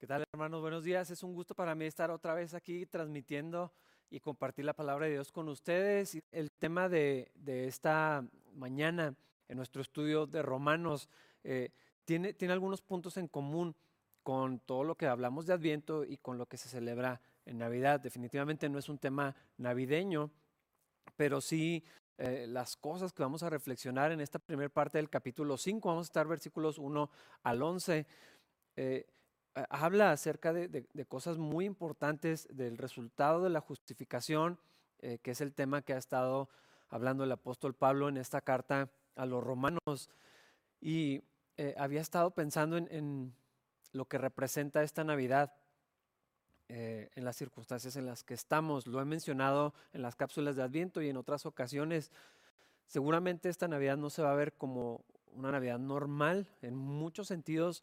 ¿Qué tal, hermanos? Buenos días. Es un gusto para mí estar otra vez aquí transmitiendo y compartir la palabra de Dios con ustedes. El tema de, esta mañana en nuestro estudio de Romanos eh, tiene, tiene algunos puntos en común con todo lo que hablamos de Adviento y con lo que se celebra en Navidad. Definitivamente no es un tema navideño, pero sí eh, las cosas que vamos a reflexionar en esta primera parte del capítulo 5. Vamos a estar versículos 1 al 11 habla acerca de, cosas muy importantes del resultado de la justificación, eh, que es el tema que ha estado hablando el apóstol Pablo en esta carta a los romanos. Y eh, había estado pensando en, lo que representa esta Navidad. Eh, en las circunstancias en las que estamos. Lo he mencionado en las cápsulas de Adviento y en otras ocasiones. Seguramente esta Navidad no se va a ver como una Navidad normal. En muchos sentidos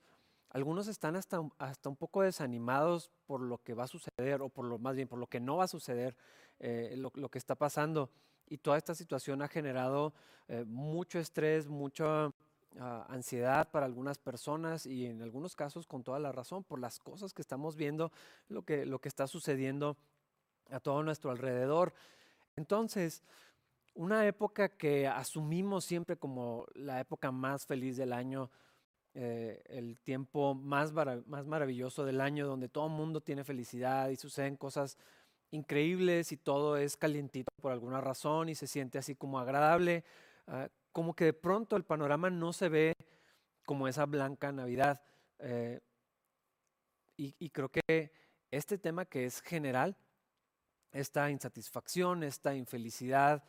algunos están hasta, hasta un poco desanimados por lo que va a suceder, o por lo más bien por lo que no va a suceder, eh, lo, que está pasando. Y toda esta situación ha generado eh, mucho estrés, mucha ah, ansiedad para algunas personas y en algunos casos con toda la razón por las cosas que estamos viendo, lo que, lo que está sucediendo a todo nuestro alrededor. Entonces, una época que asumimos siempre como la época más feliz del año, eh, el tiempo más, más maravilloso del año, donde todo el mundo tiene felicidad y suceden cosas increíbles y todo es calientito por alguna razón y se siente así como agradable, ah, como que de pronto el panorama no se ve como esa blanca Navidad. Eh, y, y creo que este tema que es general, esta insatisfacción, esta infelicidad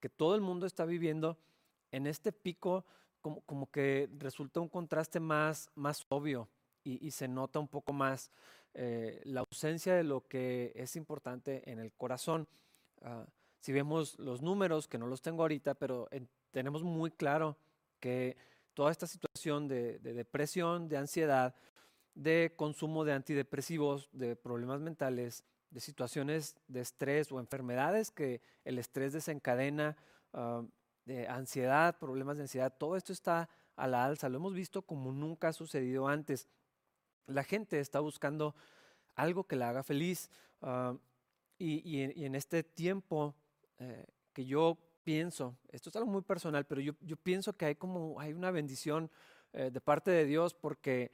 que todo el mundo está viviendo en este pico como, que resulta un contraste más, más obvio y, se nota un poco más eh, la ausencia de lo que es importante en el corazón. Ah, si vemos los números, que no los tengo ahorita, pero tenemos muy claro que toda esta situación de, depresión, de ansiedad, de consumo de antidepresivos, de problemas mentales, de situaciones de estrés o enfermedades que el estrés desencadena, ah, de ansiedad, problemas de ansiedad, todo esto está a la alza, lo hemos visto como nunca ha sucedido antes. La gente está buscando algo que la haga feliz ah, y, en este tiempo eh, que yo pienso, esto es algo muy personal, pero yo, pienso que hay como hay una bendición eh, de parte de Dios porque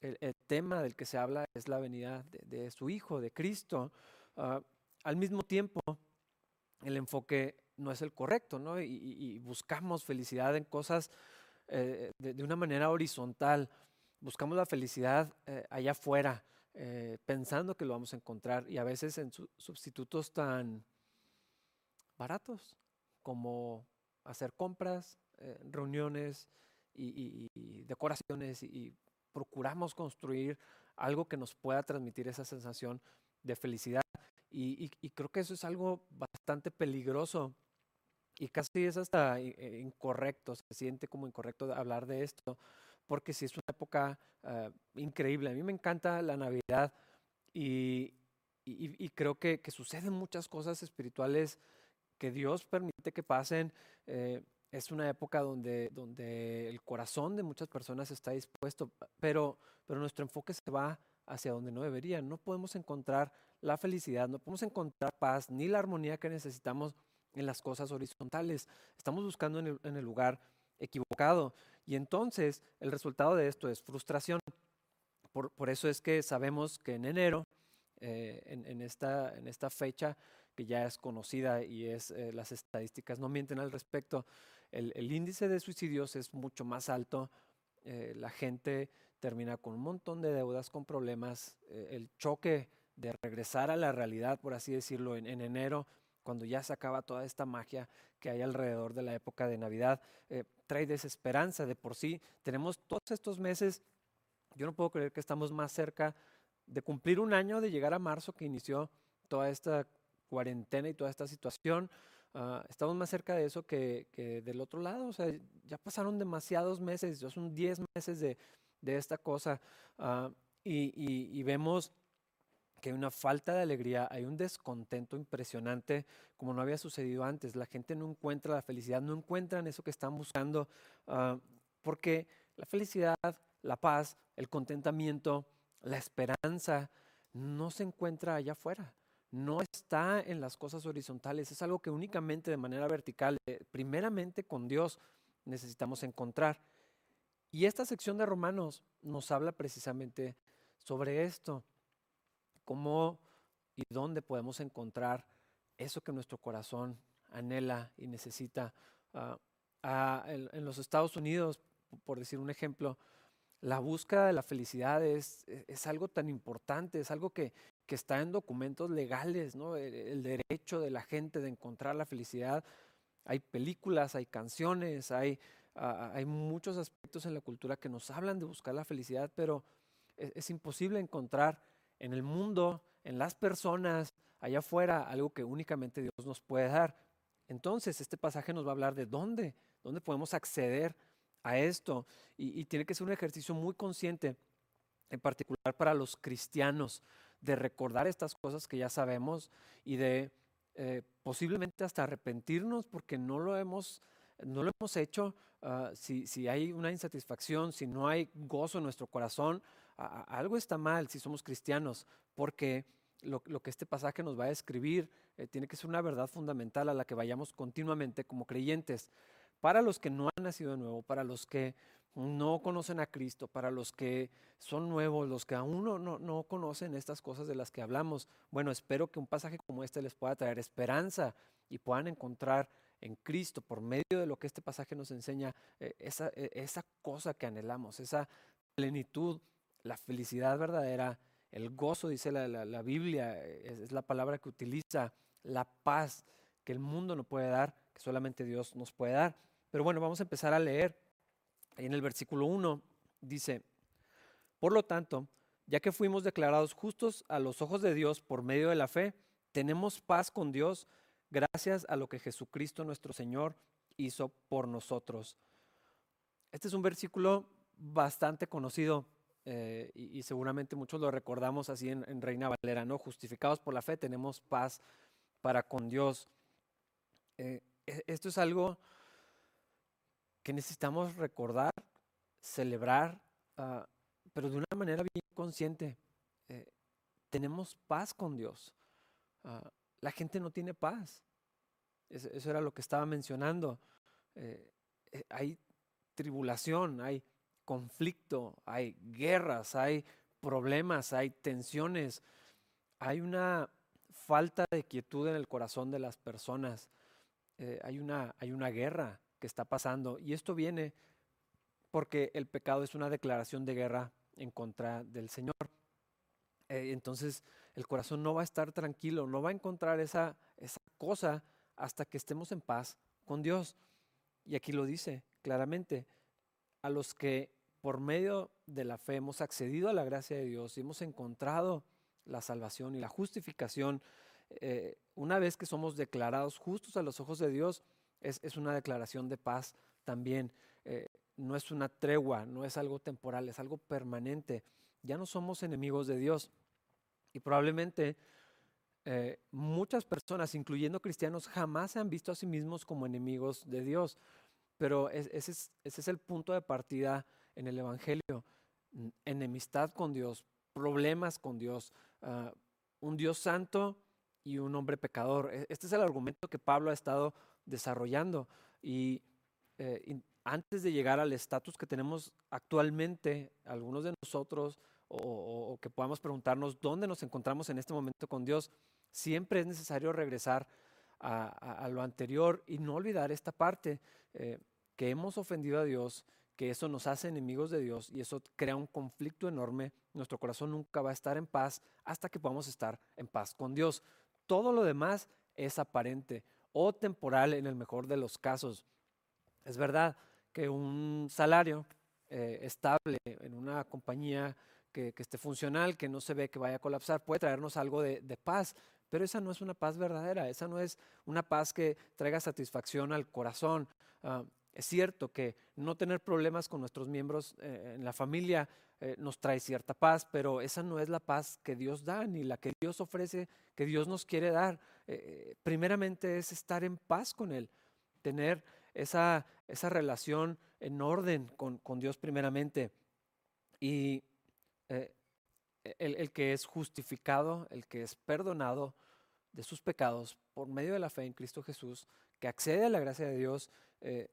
el, tema del que se habla es la venida de, su Hijo, de Cristo. Ah, al mismo tiempo, el enfoque no es el correcto, ¿no? Y, buscamos felicidad en cosas eh, de, una manera horizontal. Buscamos la felicidad eh, allá afuera, eh, pensando que lo vamos a encontrar y a veces en sustitutos tan baratos como hacer compras, reuniones y, decoraciones y procuramos construir algo que nos pueda transmitir esa sensación de felicidad. Y, creo que eso es algo bastante peligroso y casi es hasta eh, incorrecto, se siente como incorrecto hablar de esto, porque sí es una época ah, increíble. A mí me encanta la Navidad y, creo que, suceden muchas cosas espirituales que Dios permite que pasen. Eh, es una época donde, donde el corazón de muchas personas está dispuesto, pero, pero nuestro enfoque se va hacia donde no debería. No podemos encontrar la felicidad, no podemos encontrar paz ni la armonía que necesitamos en las cosas horizontales. Estamos buscando en el, lugar equivocado. Y entonces el resultado de esto es frustración. Por, eso es que sabemos que en enero, eh, en, esta, en esta fecha que ya es conocida y es eh, las estadísticas no mienten al respecto, el, índice de suicidios es mucho más alto. Eh, la gente termina con un montón de deudas, con problemas. el choque de regresar a la realidad, por así decirlo, en enero cuando ya se acaba toda esta magia que hay alrededor de la época de Navidad, eh, trae desesperanza de por sí. Tenemos todos estos meses, yo no puedo creer que estamos más cerca de cumplir un año de llegar a marzo que inició toda esta cuarentena y toda esta situación. Ah, estamos más cerca de eso que, del otro lado. O sea, ya pasaron demasiados meses, ya son 10 meses de, esta cosa. Ah, y vemos que hay una falta de alegría, hay un descontento impresionante como no había sucedido antes. La gente no encuentra la felicidad, no encuentran eso que están buscando, ah, porque la felicidad, la paz, el contentamiento, la esperanza, no se encuentra allá afuera, no está en las cosas horizontales, es algo que únicamente de manera vertical, eh, primeramente con Dios, necesitamos encontrar. Y esta sección de Romanos nos habla precisamente sobre esto, cómo y dónde podemos encontrar eso que nuestro corazón anhela y necesita. Ah, ah, en, los Estados Unidos, por decir un ejemplo, la búsqueda de la felicidad es, es algo tan importante, es algo que, que está en documentos legales, ¿no? el, derecho de la gente de encontrar la felicidad. Hay películas, hay canciones, hay, ah, hay muchos aspectos en la cultura que nos hablan de buscar la felicidad, pero es, es imposible encontrar en el mundo, en las personas, allá afuera, algo que únicamente Dios nos puede dar. Entonces, este pasaje nos va a hablar de dónde, dónde podemos acceder a esto. Y, tiene que ser un ejercicio muy consciente, en particular para los cristianos, de recordar estas cosas que ya sabemos y de eh, posiblemente hasta arrepentirnos porque no lo hemos, no lo hemos hecho. Ah, si, si, hay una insatisfacción, si no hay gozo en nuestro corazón, algo está mal si somos cristianos, porque lo, que este pasaje nos va a escribir eh, tiene que ser una verdad fundamental a la que vayamos continuamente como creyentes. Para los que no han nacido de nuevo, para los que no conocen a Cristo, para los que son nuevos, los que aún no, no, no conocen estas cosas de las que hablamos, bueno, espero que un pasaje como este les pueda traer esperanza y puedan encontrar en Cristo, por medio de lo que este pasaje nos enseña, eh, esa, eh, esa cosa que anhelamos, esa plenitud, la felicidad verdadera el gozo, dice la, Biblia, es, la palabra que utiliza, la paz que el mundo no puede dar, que solamente Dios nos puede dar. Pero bueno, vamos a empezar a leer. en el versículo 1 dice, por lo tanto, ya que fuimos declarados justos a los ojos de Dios por medio de la fe, tenemos paz con Dios gracias a lo que Jesucristo nuestro Señor hizo por nosotros. Este es un versículo bastante conocido eh, y, seguramente muchos lo recordamos así en, Reina Valera, ¿no? Justificados por la fe tenemos paz para con Dios. Eh, e, esto es algo que necesitamos recordar, celebrar, ah, pero de una manera bien consciente. Eh, tenemos paz con Dios. Ah, la gente no tiene paz. Eso, era lo que estaba mencionando. hay tribulación, hay conflicto, hay guerras, hay problemas, hay tensiones, hay una falta de quietud en el corazón de las personas, eh, hay, una, hay una guerra que está pasando y esto viene porque el pecado es una declaración de guerra en contra del Señor. Eh, entonces el corazón no va a estar tranquilo, no va a encontrar esa, esa cosa hasta que estemos en paz con Dios. Y aquí lo dice claramente, a los que por medio de la fe hemos accedido a la gracia de Dios y hemos encontrado la salvación y la justificación, eh, una vez que somos declarados justos a los ojos de Dios, es, una declaración de paz también. Eh, no es una tregua, no es algo temporal, es algo permanente. Ya no somos enemigos de Dios. Y probablemente eh, muchas personas, incluyendo cristianos, jamás se han visto a sí mismos como enemigos de Dios. Pero ese, es, el punto de partida en el Evangelio. Enemistad con Dios, problemas con Dios, ah, un Dios santo y un hombre pecador. E, este es el argumento que Pablo ha estado desarrollando. Y, eh, antes de llegar al estatus que tenemos actualmente, algunos de nosotros, o, que podamos preguntarnos dónde nos encontramos en este momento con Dios, siempre es necesario regresar a, lo anterior y no olvidar esta parte. Eh, que hemos ofendido a Dios, que eso nos hace enemigos de Dios y eso crea un conflicto enorme. Nuestro corazón nunca va a estar en paz hasta que podamos estar en paz con Dios. Todo lo demás es aparente o temporal en el mejor de los casos. Es verdad que un salario eh, estable en una compañía que, esté funcional, que no se ve que vaya a colapsar, puede traernos algo de, paz, pero esa no es una paz verdadera, esa no es una paz que traiga satisfacción al corazón. Ah, es cierto que no tener problemas con nuestros miembros eh, en la familia eh, nos trae cierta paz, pero esa no es la paz que Dios da ni la que Dios ofrece, que Dios nos quiere dar. Eh, primeramente es estar en paz con Él, tener esa, esa relación en orden con, Dios primeramente. Y el, que es justificado, el que es perdonado de sus pecados por medio de la fe en Cristo Jesús, que accede a la gracia de Dios, eh,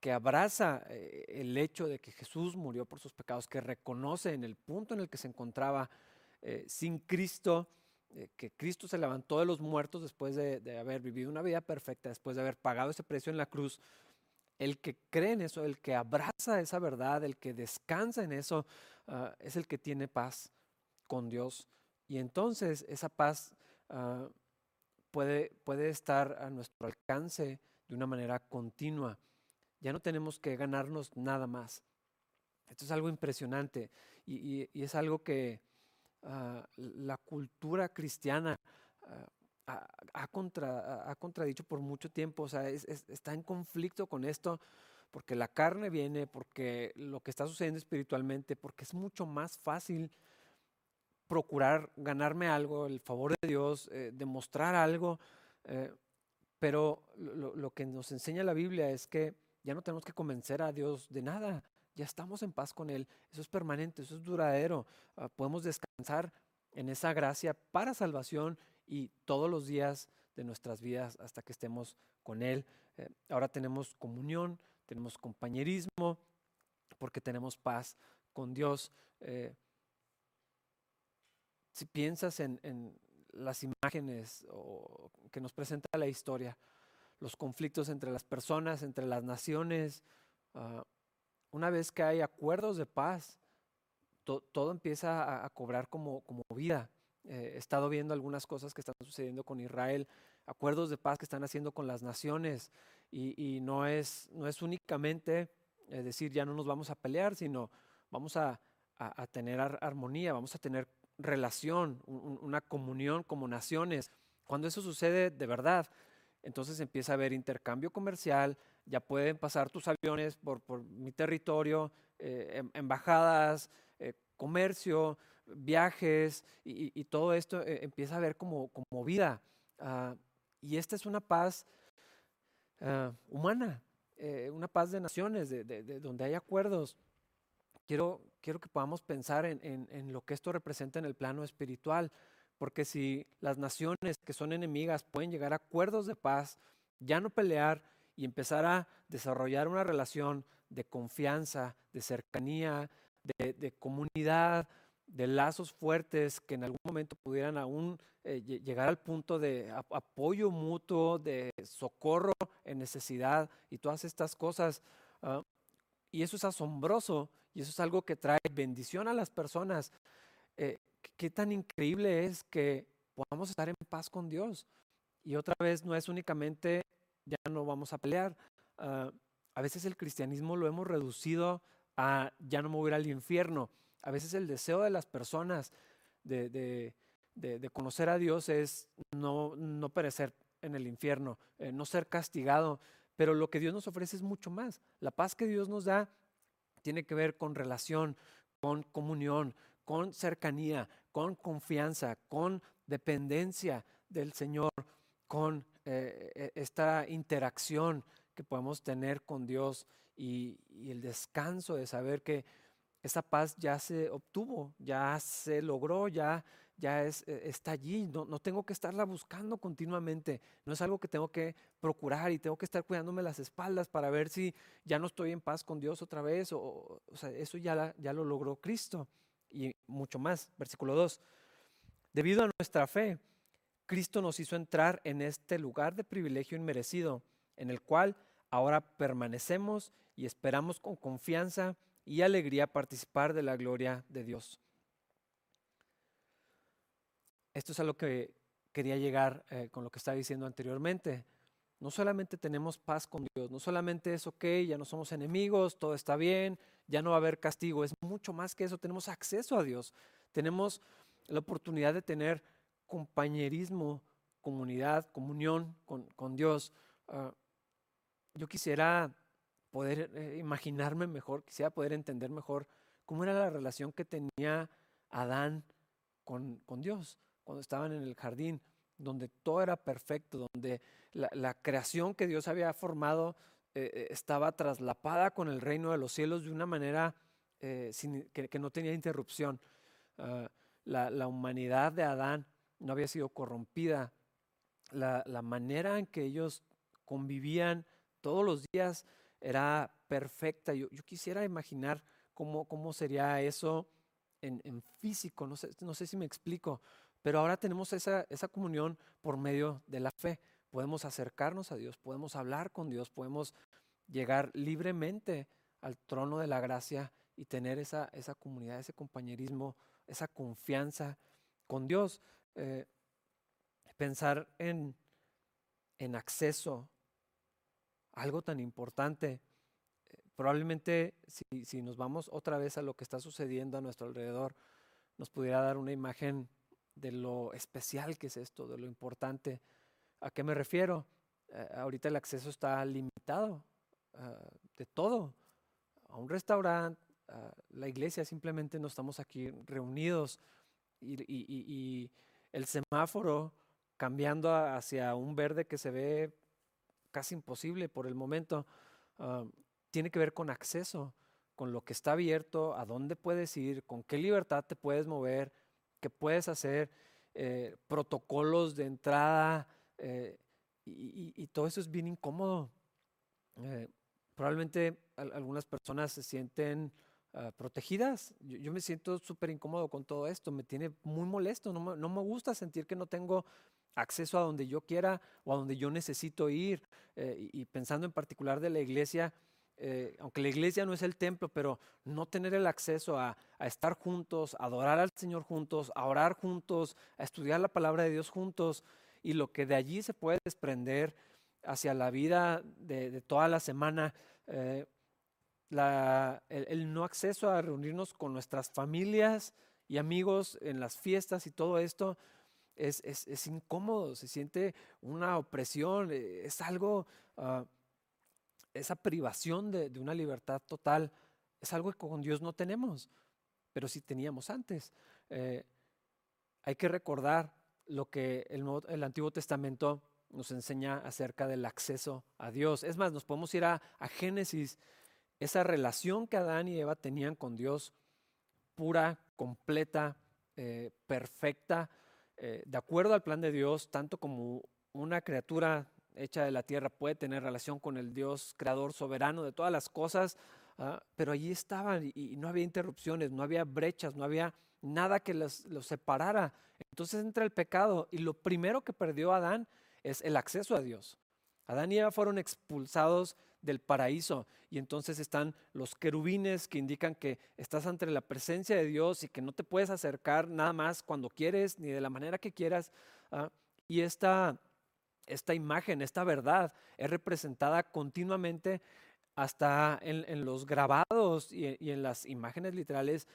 que abraza eh, el hecho de que Jesús murió por sus pecados, que reconoce en el punto en el que se encontraba eh, sin Cristo, que Cristo se levantó de los muertos después de, haber vivido una vida perfecta, después de haber pagado ese precio en la cruz. El que cree en eso, el que abraza esa verdad, el que descansa en eso, ah, es el que tiene paz con Dios. Y entonces esa paz ah, puede, puede estar a nuestro alcance de una manera continua. Ya no tenemos que ganarnos nada más. Esto es algo impresionante y, es algo que ah, la cultura cristiana ah, ha, contra, ha, contradicho por mucho tiempo. O sea, está en conflicto con esto porque la carne viene, porque lo que está sucediendo espiritualmente, porque es mucho más fácil procurar ganarme algo, el favor de Dios, eh, demostrar algo, eh, pero lo, que nos enseña la Biblia es que ya no tenemos que convencer a Dios de nada, ya estamos en paz con Él, eso es permanente, eso es duradero, ah, podemos descansar en esa gracia para salvación y todos los días de nuestras vidas hasta que estemos con Él. Eh, ahora tenemos comunión, tenemos compañerismo, porque tenemos paz con Dios si piensas en, las imágenes que nos presenta la historia, los conflictos entre las personas, entre las naciones, ah, una vez que hay acuerdos de paz, todo empieza a, cobrar como, vida. Eh, he estado viendo algunas cosas que están sucediendo con Israel, acuerdos de paz que están haciendo con las naciones, y, no, es, no es únicamente eh, decir ya no nos vamos a pelear, sino vamos a, a tener armonía, vamos a tener relación, una comunión como naciones. Cuando eso sucede de verdad, entonces empieza a haber intercambio comercial, ya pueden pasar tus aviones por, mi territorio, eh, em, embajadas, eh, comercio, viajes, y, todo esto eh, empieza a ver como, como vida. Ah, y esta es una paz ah, humana, una paz de naciones, de, donde hay acuerdos. Quiero, quiero que podamos pensar en, lo que esto representa en el plano espiritual, porque si las naciones que son enemigas pueden llegar a acuerdos de paz, ya no pelear y empezar a desarrollar una relación de confianza, de cercanía, de, comunidad, de lazos fuertes que en algún momento pudieran aún eh, llegar al punto de apoyo mutuo, de socorro en necesidad y todas estas cosas. Ah, y eso es asombroso y eso es algo que trae bendición a las personas. Eh, qué tan increíble es que podamos estar en paz con Dios. Y otra vez no es únicamente ya no vamos a pelear. Ah, a veces el cristianismo lo hemos reducido a ya no me voy al infierno. A veces el deseo de las personas de, conocer a Dios es no, no perecer en el infierno, eh, no ser castigado. Pero lo que Dios nos ofrece es mucho más. La paz que Dios nos da tiene que ver con relación, con comunión, con cercanía, con confianza, con dependencia del Señor, con eh, e, esta interacción que podemos tener con Dios y, el descanso de saber que esa paz ya se obtuvo, ya se logró, ya, ya es, e, está allí, no, no, tengo que estarla buscando continuamente, no es algo que tengo que procurar y tengo que estar cuidándome las espaldas para ver si ya no estoy en paz con Dios otra vez, o, o sea, eso ya, ya lo logró Cristo y mucho más. Versículo 2, debido a nuestra fe, Cristo nos hizo entrar en este lugar de privilegio inmerecido, en el cual ahora permanecemos y esperamos con confianza y alegría participar de la gloria de Dios. Esto es a lo que quería llegar eh, con lo que estaba diciendo anteriormente. No solamente tenemos paz con Dios, no solamente es ok, ya no somos enemigos, todo está bien, ya no va a haber castigo, es mucho más que eso, tenemos acceso a Dios, tenemos la oportunidad de tener compañerismo, comunidad, comunión con, Dios. Ah, yo quisiera poder eh, imaginarme mejor, quisiera poder entender mejor cómo era la relación que tenía Adán con, Dios cuando estaban en el jardín, donde todo era perfecto, donde la, creación que Dios había formado eh, eh, estaba traslapada con el reino de los cielos de una manera que, no tenía interrupción. Ah, la, humanidad de Adán no había sido corrompida. La, manera en que ellos convivían todos los días era perfecta. Yo, quisiera imaginar cómo, cómo sería eso en, físico, no sé, no sé, si me explico, pero ahora tenemos esa, esa comunión por medio de la fe. Podemos acercarnos a Dios, podemos hablar con Dios, podemos llegar libremente al trono de la gracia y tener esa, esa comunidad, ese compañerismo, esa confianza con Dios. Eh, pensar en, en acceso, algo tan importante. Probablemente si, si, nos vamos otra vez a lo que está sucediendo a nuestro alrededor, nos pudiera dar una imagen de lo especial que es esto, de lo importante. ¿A qué me refiero? Eh, ahorita el acceso está limitado ah, de todo, a un restaurante, a la iglesia, simplemente no estamos aquí reunidos y, el semáforo cambiando hacia un verde que se ve casi imposible por el momento, ah, tiene que ver con acceso, con lo que está abierto, a dónde puedes ir, con qué libertad te puedes mover, qué puedes hacer, eh, protocolos de entrada, eh, y, todo eso es bien incómodo. Eh, probablemente algunas personas se sienten ah, protegidas. Yo, me siento súper incómodo con todo esto, me tiene muy molesto, no me, gusta sentir que no tengo acceso a donde yo quiera o a donde yo necesito ir. y, pensando en particular de la iglesia, eh, aunque la iglesia no es el templo, pero no tener el acceso a, estar juntos, a adorar al Señor juntos, a orar juntos, a estudiar la palabra de Dios juntos y lo que de allí se puede desprender hacia la vida de, toda la semana, eh, el, no acceso a reunirnos con nuestras familias y amigos en las fiestas y todo esto. Es, incómodo, se siente una opresión, eh, es algo ah, esa privación de, una libertad total es algo que con Dios no tenemos, pero sí teníamos antes. Eh, hay que recordar lo que el, el, Antiguo Testamento nos enseña acerca del acceso a Dios. Es más, nos podemos ir a, Génesis, esa relación que Adán y Eva tenían con Dios, pura, completa, eh, perfecta, eh, de acuerdo al plan de Dios, tanto como una criatura hecha de la tierra puede tener relación con el Dios creador soberano de todas las cosas, ah, pero allí estaban y, no había interrupciones, no había brechas, no había nada que los, separara. Entonces entra el pecado y lo primero que perdió Adán es el acceso a Dios. Adán y Eva fueron expulsados del paraíso y entonces están los querubines que indican que estás ante la presencia de Dios y que no te puedes acercar nada más cuando quieres ni de la manera que quieras. Ah, y esta esta imagen, esta verdad es representada continuamente hasta en, los grabados y, en las imágenes literales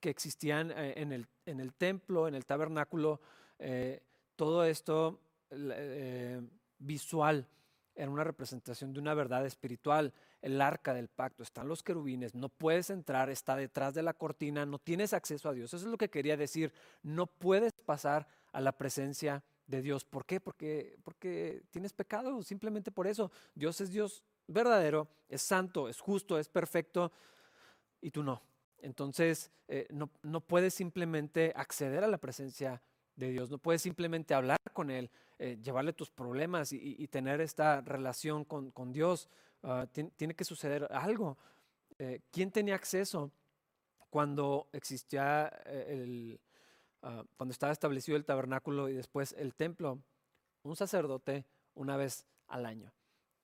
que existían eh, en el, en el templo, en el tabernáculo. Eh, todo esto eh, visual era una representación de una verdad espiritual. El arca del pacto, están los querubines, no puedes entrar, está detrás de la cortina, no tienes acceso a Dios. Eso es lo que quería decir. No puedes pasar a la presencia de Dios. ¿Por qué? Porque, porque tienes pecado, simplemente por eso. Dios es Dios verdadero, es santo, es justo, es perfecto y tú no. Entonces, eh, no, no, puedes simplemente acceder a la presencia de Dios, no puedes simplemente hablar con Él, eh, llevarle tus problemas y, tener esta relación con, Dios. Ah, tiene, que suceder algo. Eh, ¿Quién tenía acceso cuando existía el, Ah, cuando estaba establecido el tabernáculo y después el templo, un sacerdote una vez al año.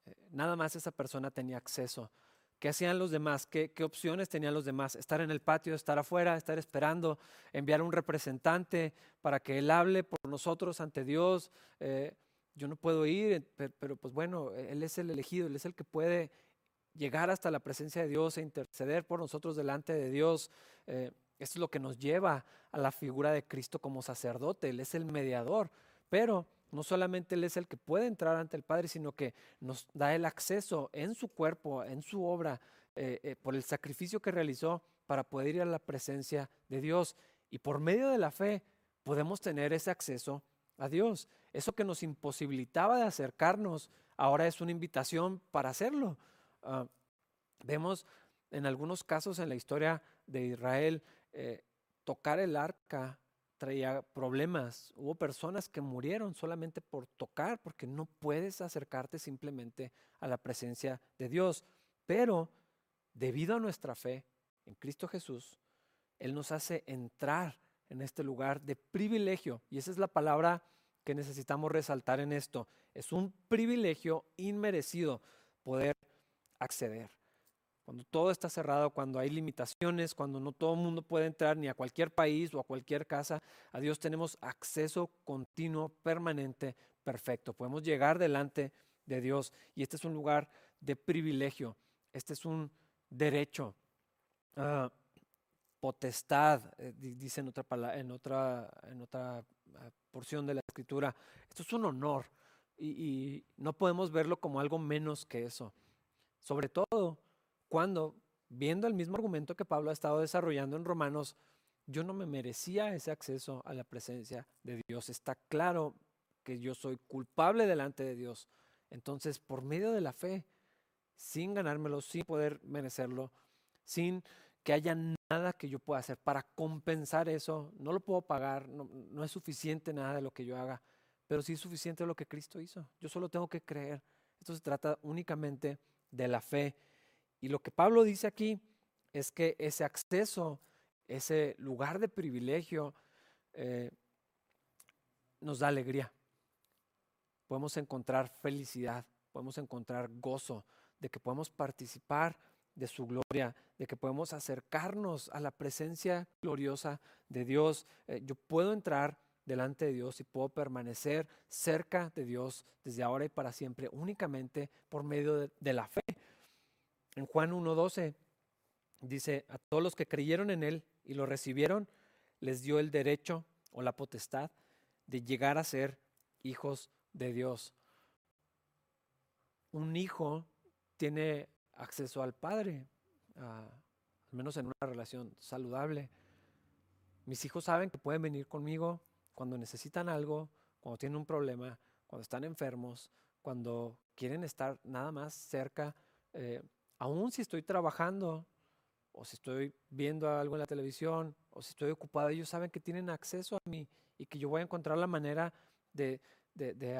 Eh, nada más esa persona tenía acceso. ¿Qué hacían los demás? ¿Qué, opciones tenían los demás? Estar en el patio, estar afuera, estar esperando, enviar un representante para que él hable por nosotros ante Dios. Eh, yo no puedo ir, pero, pues bueno, Él es el elegido, Él es el que puede llegar hasta la presencia de Dios e interceder por nosotros delante de Dios. Eh, esto es lo que nos lleva a la figura de Cristo como sacerdote. Él es el mediador, pero no solamente Él es el que puede entrar ante el Padre, sino que nos da el acceso en su cuerpo, en su obra, eh, eh, por el sacrificio que realizó para poder ir a la presencia de Dios. Y por medio de la fe podemos tener ese acceso a Dios. Eso que nos imposibilitaba de acercarnos, ahora es una invitación para hacerlo. Ah, vemos en algunos casos en la historia de Israel eh, tocar el arca traía problemas. Hubo personas que murieron solamente por tocar, porque no puedes acercarte simplemente a la presencia de Dios. Pero debido a nuestra fe en Cristo Jesús, Él nos hace entrar en este lugar de privilegio. Y esa es la palabra que necesitamos resaltar en esto. Es un privilegio inmerecido poder acceder. Cuando todo está cerrado, cuando hay limitaciones, cuando no todo el mundo puede entrar ni a cualquier país o a cualquier casa, a Dios tenemos acceso continuo, permanente, perfecto. Podemos llegar delante de Dios y este es un lugar de privilegio. Este es un derecho. Ah, potestad, eh, dice en otra, en otra, en otra ah, porción de la escritura. Esto es un honor y, no podemos verlo como algo menos que eso. Sobre todo cuando, viendo el mismo argumento que Pablo ha estado desarrollando en Romanos, yo no me merecía ese acceso a la presencia de Dios. Está claro que yo soy culpable delante de Dios. Entonces, por medio de la fe, sin ganármelo, sin poder merecerlo, sin que haya nada que yo pueda hacer para compensar eso. No lo puedo pagar, no, es suficiente nada de lo que yo haga, pero sí es suficiente lo que Cristo hizo. Yo solo tengo que creer. Esto se trata únicamente de la fe. Y lo que Pablo dice aquí es que ese acceso, ese lugar de privilegio, eh, nos da alegría. Podemos encontrar felicidad, podemos encontrar gozo de que podemos participar de su gloria, de que podemos acercarnos a la presencia gloriosa de Dios. Eh, yo puedo entrar delante de Dios y puedo permanecer cerca de Dios desde ahora y para siempre, únicamente por medio de, la fe. En Juan 1.12 dice, a todos los que creyeron en Él y lo recibieron, les dio el derecho o la potestad de llegar a ser hijos de Dios. Un hijo tiene acceso al Padre, al menos en una relación saludable. Mis hijos saben que pueden venir conmigo cuando necesitan algo, cuando tienen un problema, cuando están enfermos, cuando quieren estar nada más cerca, eh, aún si estoy trabajando o si estoy viendo algo en la televisión o si estoy ocupado, ellos saben que tienen acceso a mí y que yo voy a encontrar la manera de,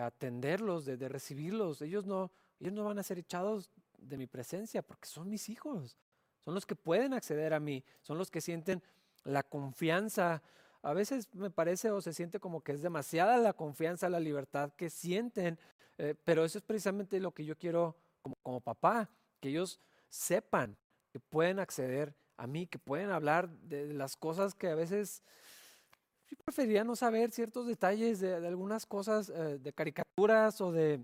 atenderlos, de, recibirlos. Ellos no, ellos no van a ser echados de mi presencia, porque son mis hijos, son los que pueden acceder a mí, son los que sienten la confianza. A veces me parece o se siente como que es demasiada la confianza, la libertad que sienten, eh, pero eso es precisamente lo que yo quiero como papá, que ellos sepan que pueden acceder a mí, que pueden hablar de las cosas que a veces yo preferiría no saber ciertos detalles de, algunas cosas, eh, de caricaturas o de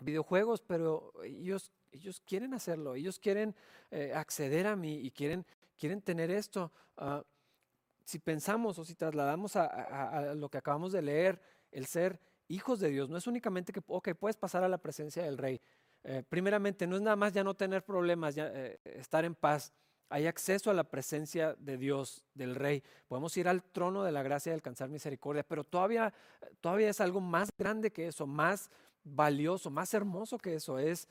videojuegos, pero ellos ellos quieren hacerlo, ellos quieren eh, acceder a mí y quieren, quieren tener esto. Ah, si pensamos o si trasladamos a, lo que acabamos de leer, el ser hijos de Dios, no es únicamente que, ok, puedes pasar a la presencia del rey. Eh, primeramente, no es nada más ya no tener problemas, ya, eh, estar en paz. Hay acceso a la presencia de Dios, del Rey. Podemos ir al trono de la gracia y alcanzar misericordia, pero todavía, todavía es algo más grande que eso, más valioso, más hermoso que eso. Es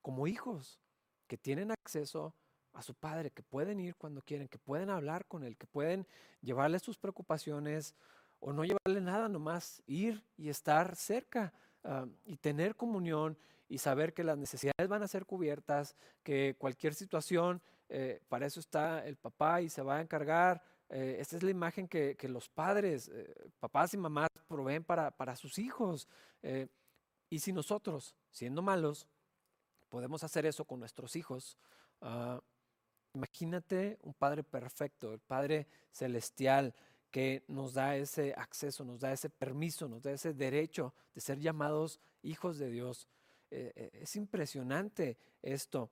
como hijos que tienen acceso a su padre, que pueden ir cuando quieren, que pueden hablar con él, que pueden llevarle sus preocupaciones o no llevarle nada, nomás ir y estar cerca ah, y tener comunión y saber que las necesidades van a ser cubiertas, que cualquier situación, eh, para eso está el papá y se va a encargar. Eh, esta es la imagen que, los padres, eh, papás y mamás proveen para, para sus hijos. y si nosotros, siendo malos, podemos hacer eso con nuestros hijos. Ah, imagínate un Padre perfecto, el Padre celestial que nos da ese acceso, nos da ese permiso, nos da ese derecho de ser llamados hijos de Dios. Eh, eh, es impresionante esto.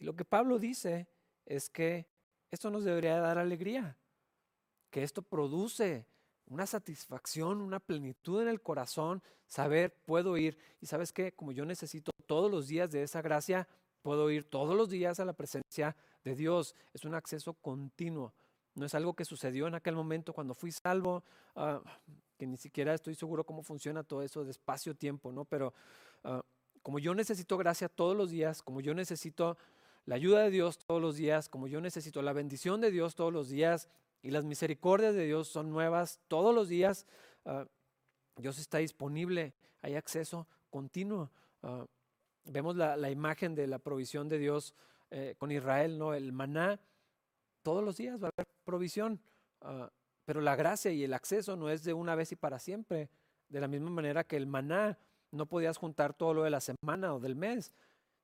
Y lo que Pablo dice es que esto nos debería dar alegría, que esto produce una satisfacción, una plenitud en el corazón, saber, puedo ir. Y sabes que como yo necesito todos los días de esa gracia, puedo ir todos los días a la presencia de Dios. Es un acceso continuo. No es algo que sucedió en aquel momento cuando fui salvo, ah, que ni siquiera estoy seguro cómo funciona todo eso de espacio-tiempo, ¿no? Pero ah, como yo necesito gracia todos los días, como yo necesito la ayuda de Dios todos los días, como yo necesito la bendición de Dios todos los días, Y las misericordias de Dios son nuevas todos los días. Ah, Dios está disponible, hay acceso continuo. Ah, vemos la, imagen de la provisión de Dios eh, con Israel, ¿no? El maná, todos los días va a haber provisión, ah, pero la gracia y el acceso no es de una vez y para siempre. De la misma manera que el maná, no podías juntar todo lo de la semana o del mes.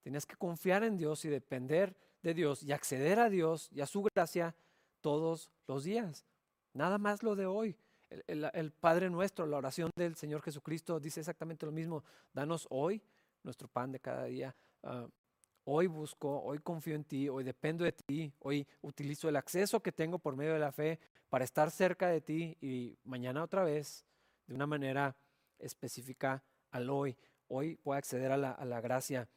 Tenías que confiar en Dios y depender de Dios y acceder a Dios y a su gracia todos los días. Nada más lo de hoy. El, Padre nuestro, la oración del Señor Jesucristo dice exactamente lo mismo. Danos hoy nuestro pan de cada día. Ah, hoy busco, hoy confío en ti, hoy dependo de ti, hoy utilizo el acceso que tengo por medio de la fe para estar cerca de ti y mañana otra vez, de una manera específica al hoy. Hoy puedo acceder a la, gracia.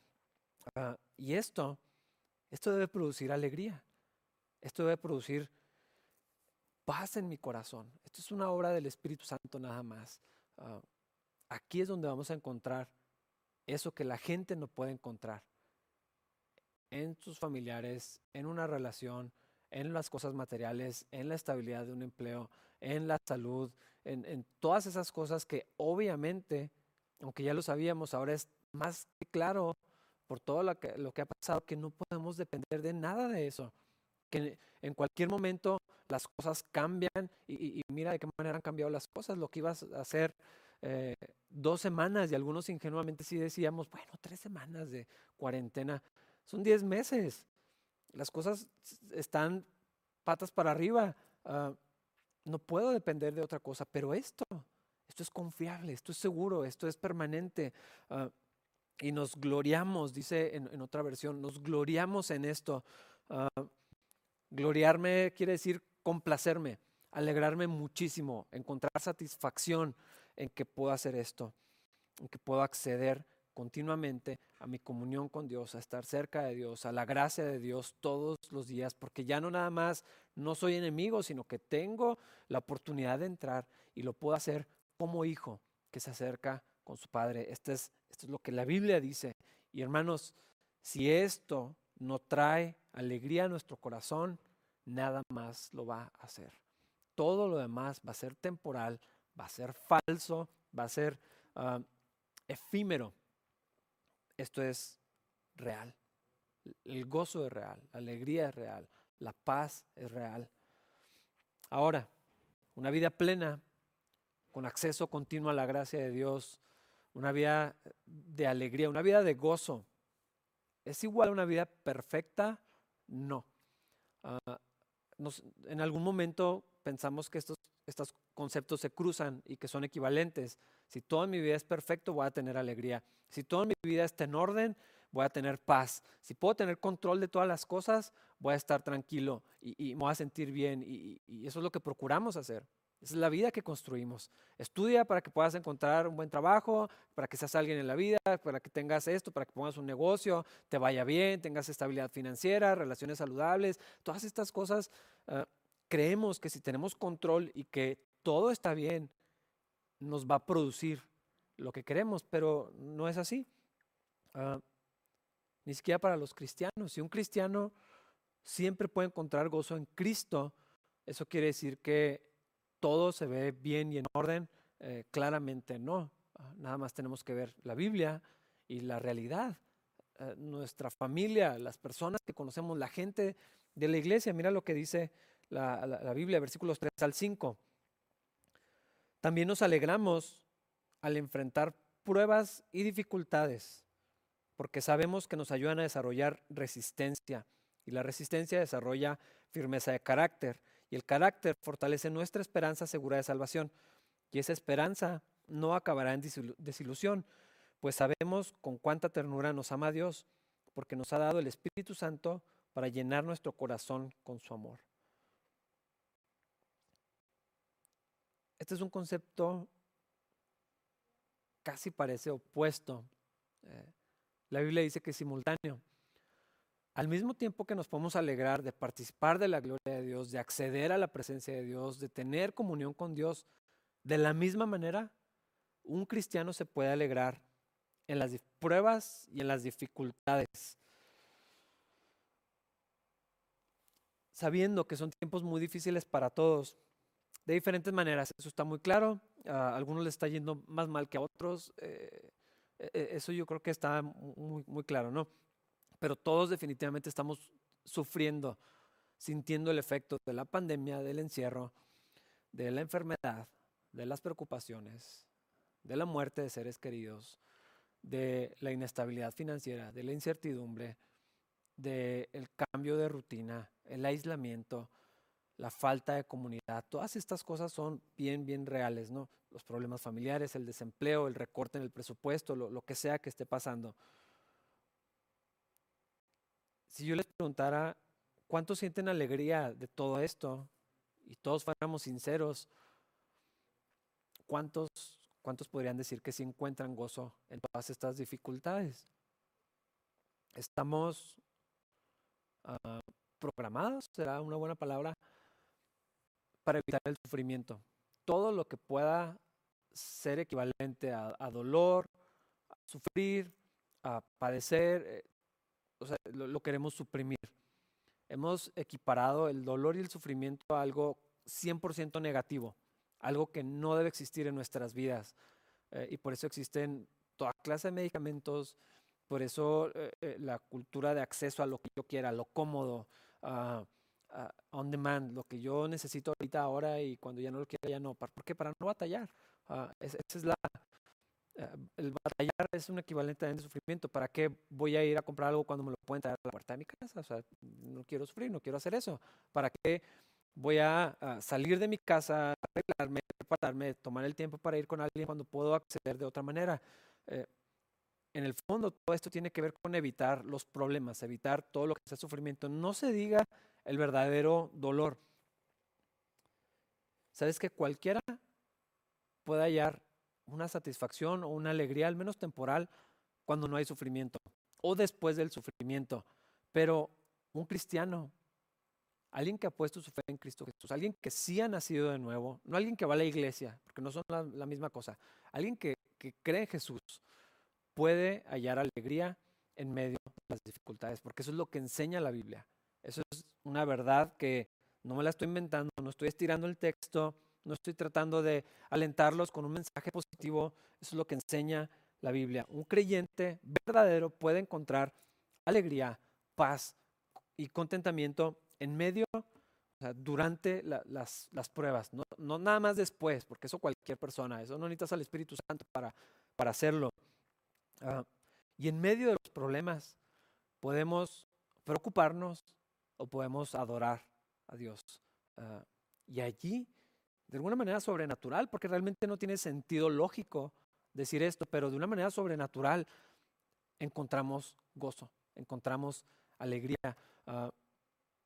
Ah, y esto, esto debe producir alegría. Esto debe producir paz en mi corazón. Esto es una obra del Espíritu Santo nada más. Ah, aquí es donde vamos a encontrar eso que la gente no puede encontrar. En sus familiares, en una relación, en las cosas materiales, en la estabilidad de un empleo, en la salud, en, todas esas cosas que obviamente, aunque ya lo sabíamos, ahora es más claro por todo lo que, lo que ha pasado que no podemos depender de nada de eso. Que en cualquier momento las cosas cambian y, mira de qué manera han cambiado las cosas. Lo que ibas a hacer eh, dos semanas y algunos ingenuamente sí decíamos, bueno, tres semanas de cuarentena, son diez meses. Las cosas están patas para arriba. Ah, no puedo depender de otra cosa, pero esto, esto es confiable, esto es seguro, esto es permanente. Ah, y nos gloriamos, dice en, otra versión, nos gloriamos en esto. Ah, gloriarme quiere decir complacerme, alegrarme muchísimo, encontrar satisfacción en que puedo hacer esto, en que puedo acceder continuamente a mi comunión con Dios, a estar cerca de Dios, a la gracia de Dios todos los días, porque ya no nada más no soy enemigo, sino que tengo la oportunidad de entrar y lo puedo hacer como hijo que se acerca con su padre. Esto es, esto es lo que la Biblia dice. Y hermanos, si esto no trae alegría a nuestro corazón, nada más lo va a hacer. Todo lo demás va a ser temporal, va a ser falso, va a ser ah, efímero. Esto es real. El gozo es real, la alegría es real, la paz es real. Ahora, una vida plena, con acceso continuo a la gracia de Dios, una vida de alegría, una vida de gozo, ¿es igual a una vida perfecta? No. Ah, en algún momento pensamos que estos, estos conceptos se cruzan y que son equivalentes. Si toda mi vida es perfecto, voy a tener alegría. Si toda mi vida está en orden, voy a tener paz. Si puedo tener control de todas las cosas, voy a estar tranquilo y, me voy a sentir bien. y, eso es lo que procuramos hacer. Es la vida que construimos. Estudia para que puedas encontrar un buen trabajo, para que seas alguien en la vida, para que tengas esto, para que pongas un negocio, te vaya bien, tengas estabilidad financiera, relaciones saludables. Todas estas cosas ah, creemos que si tenemos control y que todo está bien, nos va a producir lo que queremos, pero no es así. Ah, ni siquiera para los cristianos. Si un cristiano siempre puede encontrar gozo en Cristo, eso quiere decir que todo se ve bien y en orden, eh, claramente no. Ah, nada más tenemos que ver la Biblia y la realidad. Eh, nuestra familia, las personas que conocemos, la gente de la iglesia, mira lo que dice la, la Biblia, versículos 3 al 5. También nos alegramos al enfrentar pruebas y dificultades, porque sabemos que nos ayudan a desarrollar resistencia y la resistencia desarrolla firmeza de carácter y el carácter fortalece nuestra esperanza segura de salvación. Y esa esperanza no acabará en desilusión, pues sabemos con cuánta ternura nos ama Dios, porque nos ha dado el Espíritu Santo para llenar nuestro corazón con su amor. Este es un concepto casi parece opuesto. Eh, la Biblia dice que es simultáneo. Al mismo tiempo que nos podemos alegrar de participar de la gloria de Dios, de acceder a la presencia de Dios, de tener comunión con Dios, de la misma manera, un cristiano se puede alegrar en las pruebas y en las dificultades. sabiendo que son tiempos muy difíciles para todos, de diferentes maneras. Eso está muy claro. A algunos les está yendo más mal que a otros. Eh, e, e, eso yo creo que está muy, muy claro, ¿no? Pero todos definitivamente estamos sufriendo, sintiendo el efecto de la pandemia, del encierro, de la enfermedad, de las preocupaciones, de la muerte de seres queridos, de la inestabilidad financiera, de la incertidumbre, del cambio de rutina, el aislamiento, la falta de comunidad. Todas estas cosas son bien, bien reales, ¿no? Los problemas familiares, el desempleo, el recorte en el presupuesto, lo que sea que esté pasando. Si yo les preguntara cuántos sienten alegría de todo esto y todos fuéramos sinceros, ¿cuántos, cuántos podrían decir que sí encuentran gozo en todas estas dificultades? Estamos uh, programados, será una buena palabra, para evitar el sufrimiento. Todo lo que pueda ser equivalente a, dolor, a sufrir, a padecer, eh, o sea, lo, queremos suprimir. Hemos equiparado el dolor y el sufrimiento a algo 100% negativo, algo que no debe existir en nuestras vidas. Eh, y por eso existen toda clase de medicamentos, por eso eh, eh, la cultura de acceso a lo que yo quiera, lo cómodo, uh, on demand, lo que yo necesito ahorita, ahora y cuando ya no lo quiera, ya no. ¿Por qué? Para no batallar. Uh, esa es la, el batallar es un equivalente de sufrimiento. ¿Para qué voy a ir a comprar algo cuando me lo pueden traer a la puerta de mi casa? O sea, no quiero sufrir, no quiero hacer eso. ¿Para qué voy a, salir de mi casa, arreglarme, prepararme, tomar el tiempo para ir con alguien cuando puedo acceder de otra manera? Eh, en el fondo todo esto tiene que ver con evitar los problemas, evitar todo lo que sea sufrimiento. No se diga el verdadero dolor. Sabes que cualquiera puede hallar una satisfacción o una alegría, al menos temporal, cuando no hay sufrimiento o después del sufrimiento. Pero un cristiano, alguien que ha puesto su fe en Cristo Jesús, alguien que sí ha nacido de nuevo, no alguien que va a la iglesia, porque no son la, la misma cosa, alguien que, que cree en Jesús, puede hallar alegría en medio de las dificultades, porque eso es lo que enseña la Biblia. Eso es una verdad que no me la estoy inventando, no estoy estirando el texto, no estoy tratando de alentarlos con un mensaje positivo, eso es lo que enseña la Biblia. Un creyente verdadero puede encontrar alegría, paz y contentamiento en medio, durante las, las, pruebas, no, no, nada más después, porque eso cualquier persona, eso no necesitas al Espíritu Santo para, para hacerlo. Ah, y en medio de los problemas podemos preocuparnos o podemos adorar a Dios. Ah, y allí, de alguna manera sobrenatural, porque realmente no tiene sentido lógico decir esto, pero de una manera sobrenatural encontramos gozo, encontramos alegría. Ah,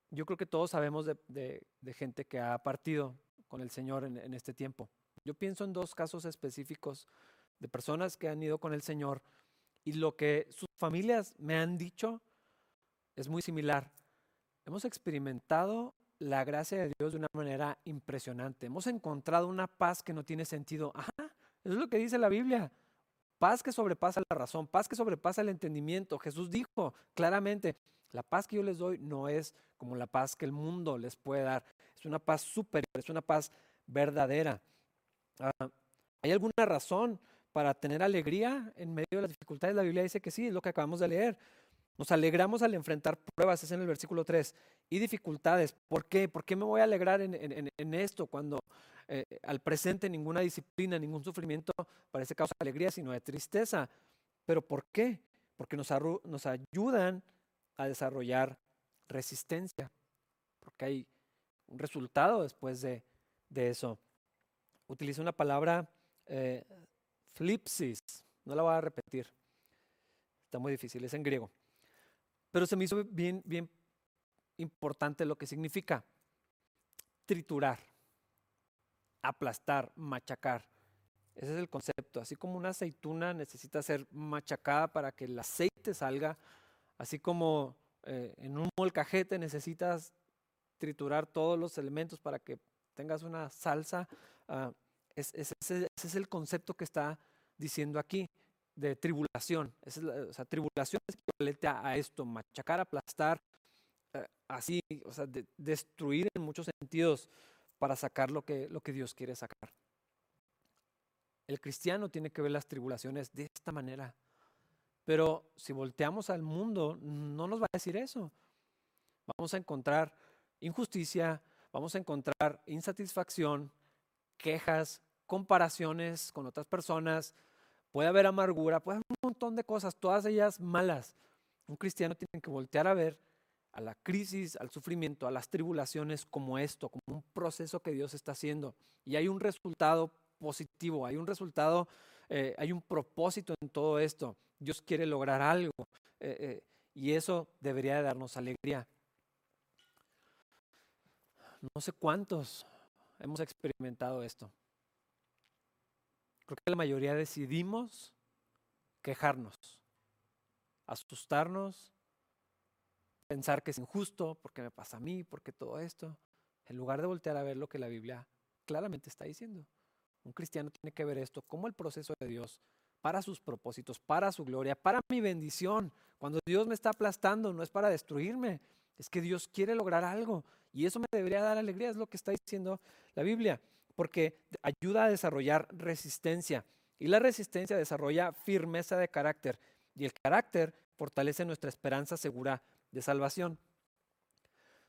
yo creo que todos sabemos de, gente que ha partido con el Señor en este tiempo. Yo pienso en dos casos específicos de personas que han ido con el Señor y lo que sus familias me han dicho es muy similar. Hemos experimentado la gracia de Dios de una manera impresionante. Hemos encontrado una paz que no tiene sentido. Ajá, eso es lo que dice la Biblia. Paz que sobrepasa la razón, paz que sobrepasa el entendimiento. Jesús dijo claramente, la paz que yo les doy no es como la paz que el mundo les puede dar. Es una paz superior, es una paz verdadera. Ah, ¿Hay alguna razón para tener alegría en medio de las dificultades. La Biblia dice que sí, es lo que acabamos de leer. Nos alegramos al enfrentar pruebas, es en el versículo 3, y dificultades. ¿Por qué? ¿Por qué me voy a alegrar en, esto cuando eh, al presente ninguna disciplina, ningún sufrimiento parece causa de alegría, sino de tristeza? ¿Pero por qué? Porque nos, ayudan a desarrollar resistencia, porque hay un resultado después de, eso. Utiliza una palabra eh, Flipsis, no la voy a repetir. Está muy difícil, es en griego. Pero se me hizo bien, bien importante lo que significa triturar, aplastar, machacar. Ese es el concepto. Así como una aceituna necesita ser machacada para que el aceite salga, así como eh, en un molcajete necesitas triturar todos los elementos para que tengas una salsa. Uh, ese, es el concepto que está diciendo aquí de tribulación. o sea, tribulación es equivalente a, esto, machacar, aplastar, eh, así, o sea, destruir en muchos sentidos para sacar lo que, lo que Dios quiere sacar. El cristiano tiene que ver las tribulaciones de esta manera. Pero si volteamos al mundo, no nos va a decir eso. Vamos a encontrar injusticia, vamos a encontrar insatisfacción, quejas, comparaciones con otras personas, puede haber amargura, puede haber un montón de cosas, todas ellas malas. Un cristiano tiene que voltear a ver a la crisis, al sufrimiento, a las tribulaciones como esto, como un proceso que Dios está haciendo. Y hay un resultado positivo, hay un resultado, eh, hay un propósito en todo esto. Dios quiere lograr algo eh, eh, y eso debería de darnos alegría. No sé cuántos hemos experimentado esto. Creo que la mayoría decidimos quejarnos, asustarnos, pensar que es injusto, porque me pasa a mí, porque todo esto, en lugar de voltear a ver lo que la Biblia claramente está diciendo. Un cristiano tiene que ver esto como el proceso de Dios para sus propósitos, para su gloria, para mi bendición. Cuando Dios me está aplastando, no es para destruirme, es que Dios quiere lograr algo. Y eso me debería dar alegría, es lo que está diciendo la Biblia, porque ayuda a desarrollar resistencia. Y la resistencia desarrolla firmeza de carácter. Y el carácter fortalece nuestra esperanza segura de salvación.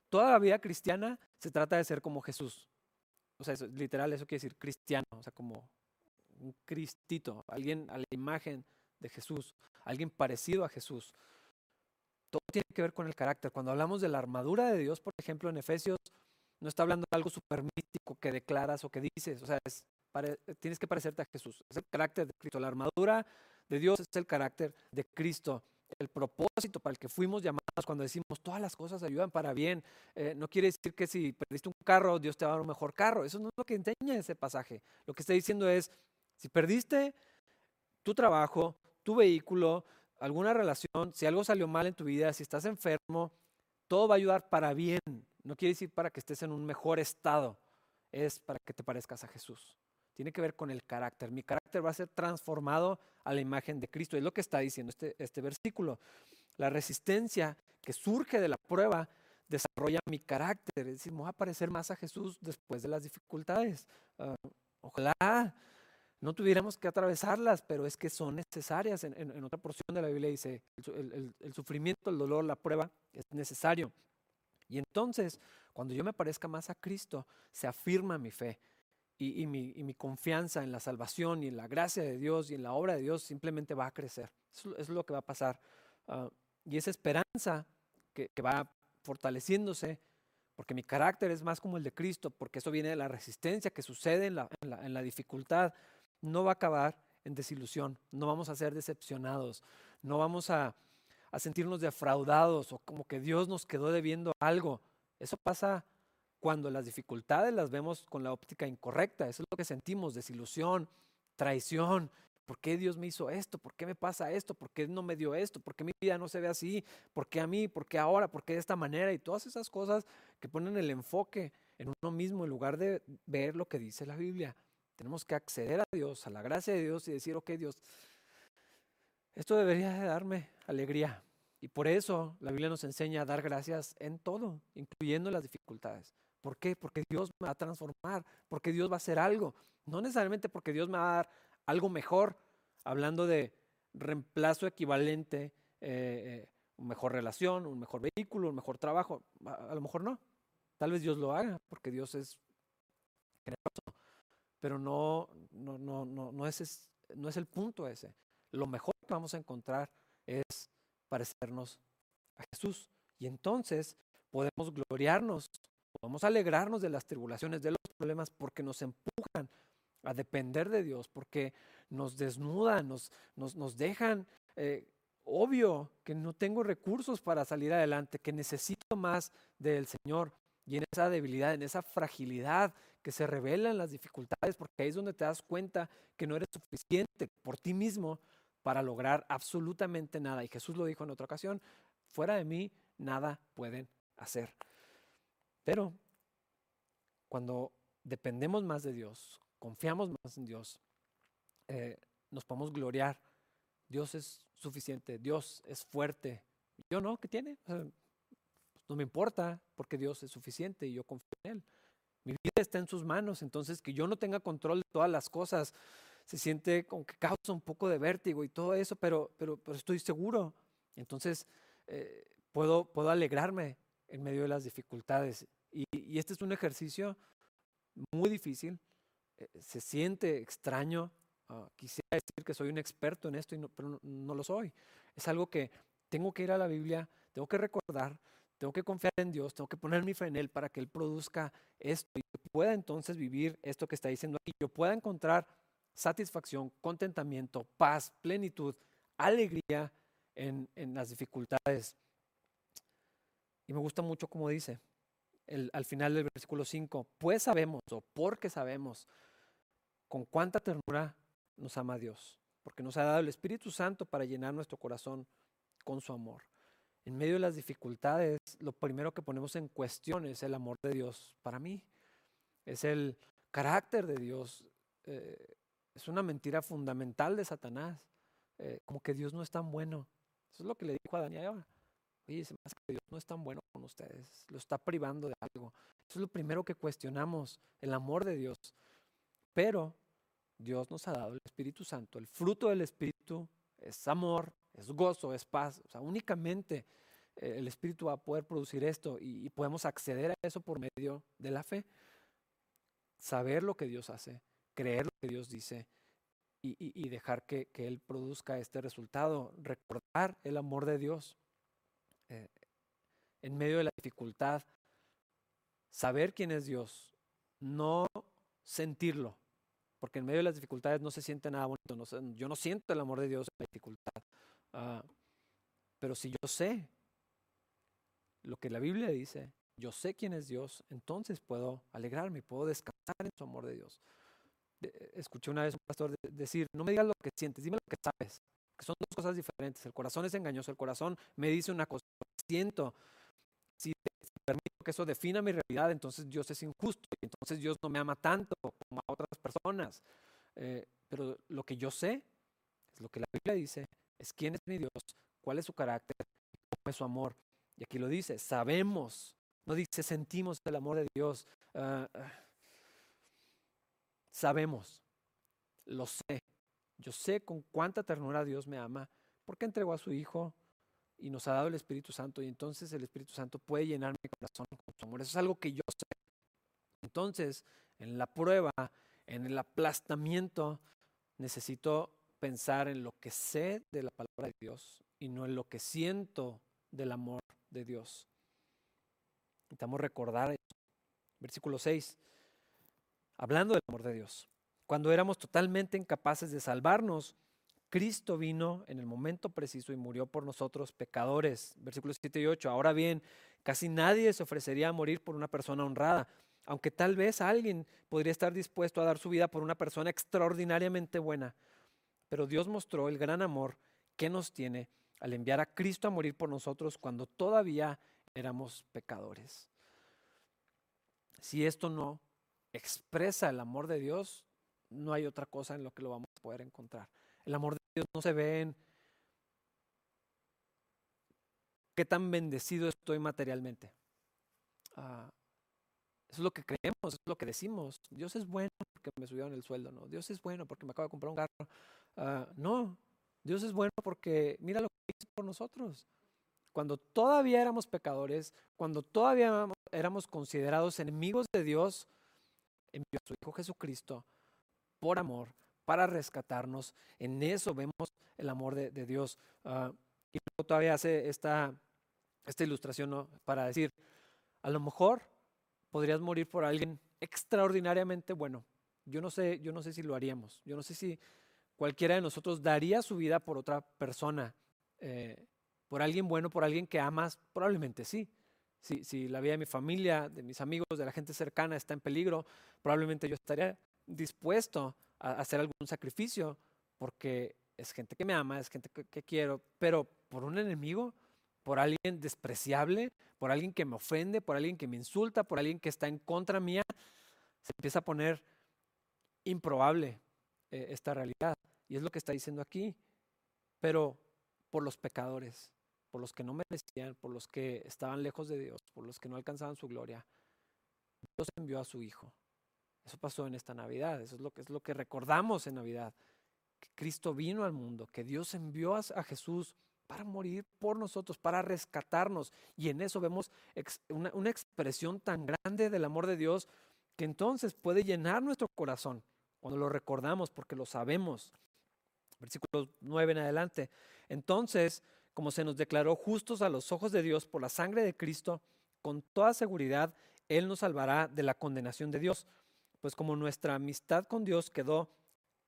Toda la vida cristiana se trata de ser como Jesús. O sea, literal, eso quiere decir cristiano, o sea, como un cristito, alguien a la imagen de Jesús, alguien parecido a Jesús. Todo tiene que ver con el carácter. Cuando hablamos de la armadura de Dios, por ejemplo, en Efesios, no está hablando de algo súper místico que declaras o que dices. O sea, tienes que parecerte a Jesús. Es el carácter de Cristo. La armadura de Dios es el carácter de Cristo. El propósito para el que fuimos llamados cuando decimos todas las cosas ayudan para bien. Eh, no quiere decir que si perdiste un carro, Dios te va a dar un mejor carro. Eso no es lo que enseña ese pasaje. Lo que está diciendo es, si perdiste tu trabajo, tu vehículo, alguna relación, si algo salió mal en tu vida, si estás enfermo, todo va a ayudar para bien. No quiere decir para que estés en un mejor estado, es para que te parezcas a Jesús. Tiene que ver con el carácter. Mi carácter va a ser transformado a la imagen de Cristo. Es lo que está diciendo este, este versículo. La resistencia que surge de la prueba desarrolla mi carácter. Es decir, me voy a parecer más a Jesús después de las dificultades. Ah, ojalá no tuviéramos que atravesarlas, pero es que son necesarias. En, otra porción de la Biblia dice, el, sufrimiento, el dolor, la prueba es necesario. Y entonces, cuando yo me parezca más a Cristo, se afirma mi fe y, mi, confianza en la salvación y en la gracia de Dios y en la obra de Dios simplemente va a crecer. Eso, es lo que va a pasar. Ah, y esa esperanza que, va fortaleciéndose, porque mi carácter es más como el de Cristo, porque eso viene de la resistencia que sucede en la dificultad, no va a acabar en desilusión, no vamos a ser decepcionados, no vamos a, sentirnos defraudados o como que Dios nos quedó debiendo algo. Eso pasa cuando las dificultades las vemos con la óptica incorrecta, eso es lo que sentimos, desilusión, traición. ¿Por qué Dios me hizo esto? ¿Por qué me pasa esto? ¿Por qué no me dio esto? ¿Por qué mi vida no se ve así? ¿Por qué a mí? ¿Por qué ahora? ¿Por qué de esta manera? Y todas esas cosas que ponen el enfoque en uno mismo en lugar de ver lo que dice la Biblia. Tenemos que acceder a Dios, a la gracia de Dios y decir, ok Dios, esto debería de darme alegría. Y por eso la Biblia nos enseña a dar gracias en todo, incluyendo las dificultades. ¿Por qué? Porque Dios me va a transformar, porque Dios va a hacer algo. No necesariamente porque Dios me va a dar algo mejor, hablando de reemplazo equivalente, eh, eh, mejor relación, un mejor vehículo, un mejor trabajo. A, lo mejor no. Tal vez Dios lo haga, porque Dios es generoso pero no, no, no, no, no, es, no es el punto ese. Lo mejor vamos a encontrar es parecernos a Jesús. Y entonces podemos gloriarnos, podemos alegrarnos de las tribulaciones, de los problemas, porque nos empujan a depender de Dios, porque nos desnudan, nos, nos, nos dejan eh, obvio que no tengo recursos para salir adelante, que necesito más del Señor. Y en esa debilidad, en esa fragilidad que se revelan las dificultades, porque ahí es donde te das cuenta que no eres suficiente por ti mismo para lograr absolutamente nada. Y Jesús lo dijo en otra ocasión, fuera de mí nada pueden hacer. Pero cuando dependemos más de Dios, confiamos más en Dios, eh, nos podemos gloriar. Dios es suficiente, Dios es fuerte. Yo no, ¿qué tiene? no me importa porque Dios es suficiente y yo confío en Él. Mi vida está en sus manos, entonces que yo no tenga control de todas las cosas se siente como que causa un poco de vértigo y todo eso, pero, pero, pero estoy seguro. Entonces eh, puedo, puedo alegrarme en medio de las dificultades. Y, y este es un ejercicio muy difícil, eh, se siente extraño. Ah, quisiera decir que soy un experto en esto, y no, pero no lo soy. Es algo que tengo que ir a la Biblia, tengo que recordar, tengo que confiar en Dios, tengo que poner mi fe en Él para que Él produzca esto y pueda entonces vivir esto que está diciendo aquí. Yo pueda encontrar satisfacción, contentamiento, paz, plenitud, alegría en, las dificultades. Y me gusta mucho como dice al final del versículo 5, pues sabemos o porque sabemos con cuánta ternura nos ama Dios, porque nos ha dado el Espíritu Santo para llenar nuestro corazón con su amor. En medio de las dificultades, lo primero que ponemos en cuestión es el amor de Dios para mí, es el carácter de Dios. Eh, es una mentira fundamental de Satanás, eh, como que Dios no es tan bueno. Eso es lo que le dijo a Daniel. Oye, se que Dios no es tan bueno con ustedes, lo está privando de algo. Eso es lo primero que cuestionamos, el amor de Dios. Pero Dios nos ha dado el Espíritu Santo. El fruto del Espíritu es amor, es gozo, es paz. O sea, únicamente eh, el Espíritu va a poder producir esto y, podemos acceder a eso por medio de la fe. Saber lo que Dios hace, creer lo que Dios dice y, dejar que, Él produzca este resultado. Recordar el amor de Dios eh, en medio de la dificultad. Saber quién es Dios, no sentirlo, porque en medio de las dificultades no se siente nada bonito. yo no siento el amor de Dios en la dificultad. Ah, pero si yo sé lo que la Biblia dice, yo sé quién es Dios, entonces puedo alegrarme, puedo descansar en su amor de Dios. Escuché una vez un pastor decir, no me digas lo que sientes, dime lo que sabes, que son dos cosas diferentes. El corazón es engañoso, el corazón me dice una cosa, siento. Si, permito que eso defina mi realidad, entonces Dios es injusto y entonces Dios no me ama tanto como a otras personas. Eh, pero lo que yo sé, es lo que la Biblia dice, es quién es mi Dios, cuál es su carácter, cómo es su amor. Y aquí lo dice, sabemos, no dice sentimos el amor de Dios, ah, ah. Sabemos, lo sé. Yo sé con cuánta ternura Dios me ama, porque entregó a su Hijo y nos ha dado el Espíritu Santo, y entonces el Espíritu Santo puede llenar mi corazón con su amor. Eso es algo que yo sé. Entonces, en la prueba, en el aplastamiento, necesito pensar en lo que sé de la palabra de Dios y no en lo que siento del amor de Dios. Necesitamos recordar eso. Versículo 6. Hablando del amor de Dios. Cuando éramos totalmente incapaces de salvarnos, Cristo vino en el momento preciso y murió por nosotros pecadores. Versículos 7 y 8. Ahora bien, casi nadie se ofrecería a morir por una persona honrada, aunque tal vez alguien podría estar dispuesto a dar su vida por una persona extraordinariamente buena. Pero Dios mostró el gran amor que nos tiene al enviar a Cristo a morir por nosotros cuando todavía éramos pecadores. Si esto no expresa el amor de Dios, no hay otra cosa en lo que lo vamos a poder encontrar. El amor de Dios no se ve en qué tan bendecido estoy materialmente. Ah, eso es lo que creemos, es lo que decimos. Dios es bueno porque me subieron el sueldo, ¿no? Dios es bueno porque me acabo de comprar un carro. Ah, no, Dios es bueno porque mira lo que hizo por nosotros. Cuando todavía éramos pecadores, cuando todavía éramos considerados enemigos de Dios, envió a su Hijo Jesucristo por amor, para rescatarnos. En eso vemos el amor de, Dios. Ah, y luego todavía hace esta, esta ilustración ¿no? para decir, a lo mejor podrías morir por alguien extraordinariamente bueno. Yo no sé, yo no sé si lo haríamos. Yo no sé si cualquiera de nosotros daría su vida por otra persona, eh, por alguien bueno, por alguien que amas, probablemente sí. Si, la vida de mi familia, de mis amigos, de la gente cercana está en peligro, probablemente yo estaría dispuesto a hacer algún sacrificio porque es gente que me ama, es gente que, que quiero, pero por un enemigo, por alguien despreciable, por alguien que me ofende, por alguien que me insulta, por alguien que está en contra mía, se empieza a poner improbable eh, esta realidad. Y es lo que está diciendo aquí. Pero por los pecadores, por los que no merecían, por los que estaban lejos de Dios, por los que no alcanzaban su gloria, Dios envió a su Hijo. Eso pasó en esta Navidad, eso es lo que, es lo que recordamos en Navidad, que Cristo vino al mundo, que Dios envió a, Jesús para morir por nosotros, para rescatarnos. Y en eso vemos una, una expresión tan grande del amor de Dios que entonces puede llenar nuestro corazón cuando lo recordamos porque lo sabemos. Versículo 9 en adelante. Entonces, como se nos declaró justos a los ojos de Dios por la sangre de Cristo, con toda seguridad Él nos salvará de la condenación de Dios. Pues como nuestra amistad con Dios quedó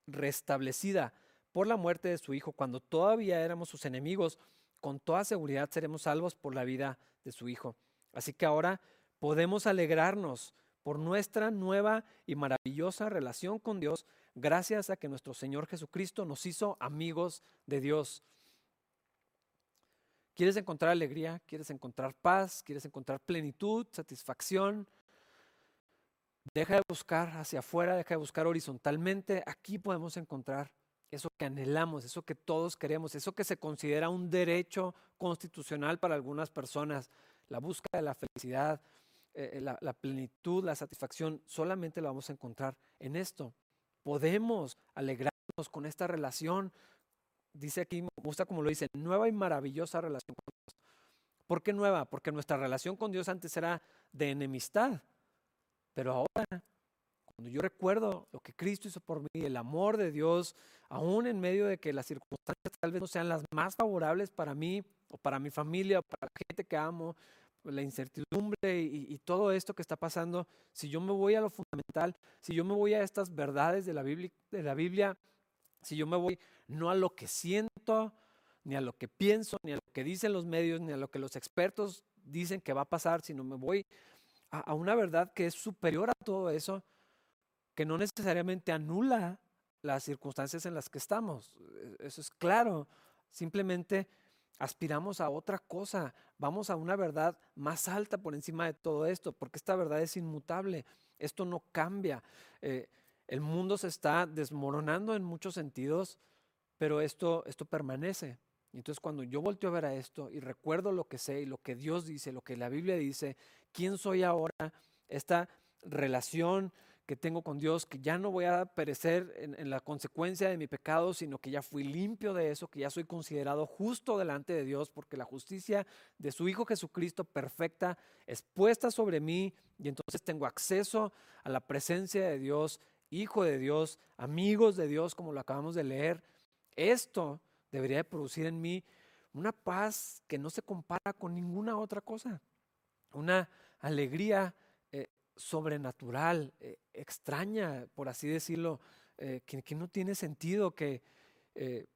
restablecida por la muerte de su Hijo cuando todavía éramos sus enemigos, con toda seguridad seremos salvos por la vida de su Hijo. Así que ahora podemos alegrarnos por nuestra nueva y maravillosa relación con Dios, gracias a que nuestro Señor Jesucristo nos hizo amigos de Dios. ¿Quieres encontrar alegría? ¿Quieres encontrar paz? ¿Quieres encontrar plenitud, satisfacción? Deja de buscar hacia afuera, deja de buscar horizontalmente. Aquí podemos encontrar eso que anhelamos, eso que todos queremos, eso que se considera un derecho constitucional para algunas personas, la búsqueda de la felicidad, eh, la, plenitud, la satisfacción, solamente la vamos a encontrar en esto. Podemos alegrarnos con esta relación. Dice aquí, me gusta como lo dice, nueva y maravillosa relación con Dios. ¿Por qué nueva? Porque nuestra relación con Dios antes era de enemistad. Pero ahora, cuando yo recuerdo lo que Cristo hizo por mí, el amor de Dios, aún en medio de que las circunstancias tal vez no sean las más favorables para mí o para mi familia o para la gente que amo, la incertidumbre y, todo esto que está pasando, si yo me voy a lo fundamental, si yo me voy a estas verdades de la, Biblia, de la Biblia, si yo me voy no a lo que siento, ni a lo que pienso, ni a lo que dicen los medios, ni a lo que los expertos dicen que va a pasar, sino me voy a, una verdad que es superior a todo eso, que no necesariamente anula las circunstancias en las que estamos. E, eso es claro. Simplemente aspiramos a otra cosa, vamos a una verdad más alta por encima de todo esto, porque esta verdad es inmutable, esto no cambia. Eh, el mundo se está desmoronando en muchos sentidos, pero esto, esto permanece. Entonces cuando yo volteo a ver a esto y recuerdo lo que sé y lo que Dios dice, lo que la Biblia dice, quién soy ahora, esta relación que tengo con Dios, que ya no voy a perecer en, la consecuencia de mi pecado, sino que ya fui limpio de eso, que ya soy considerado justo delante de Dios, porque la justicia de su Hijo Jesucristo perfecta es puesta sobre mí y entonces tengo acceso a la presencia de Dios, Hijo de Dios, amigos de Dios, como lo acabamos de leer. Esto debería de producir en mí una paz que no se compara con ninguna otra cosa, una alegría sobrenatural, eh, extraña, por así decirlo, eh, que, no tiene sentido, que eh,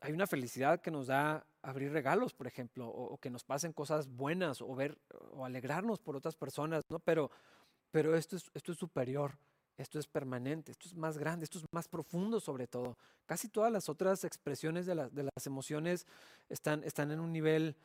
hay una felicidad que nos da abrir regalos, por ejemplo, o, que nos pasen cosas buenas, o ver, o alegrarnos por otras personas, ¿no? Pero, pero esto, es, esto es superior, esto es permanente, esto es más grande, esto es más profundo sobre todo. Casi todas las otras expresiones de, de las emociones están, están en un nivel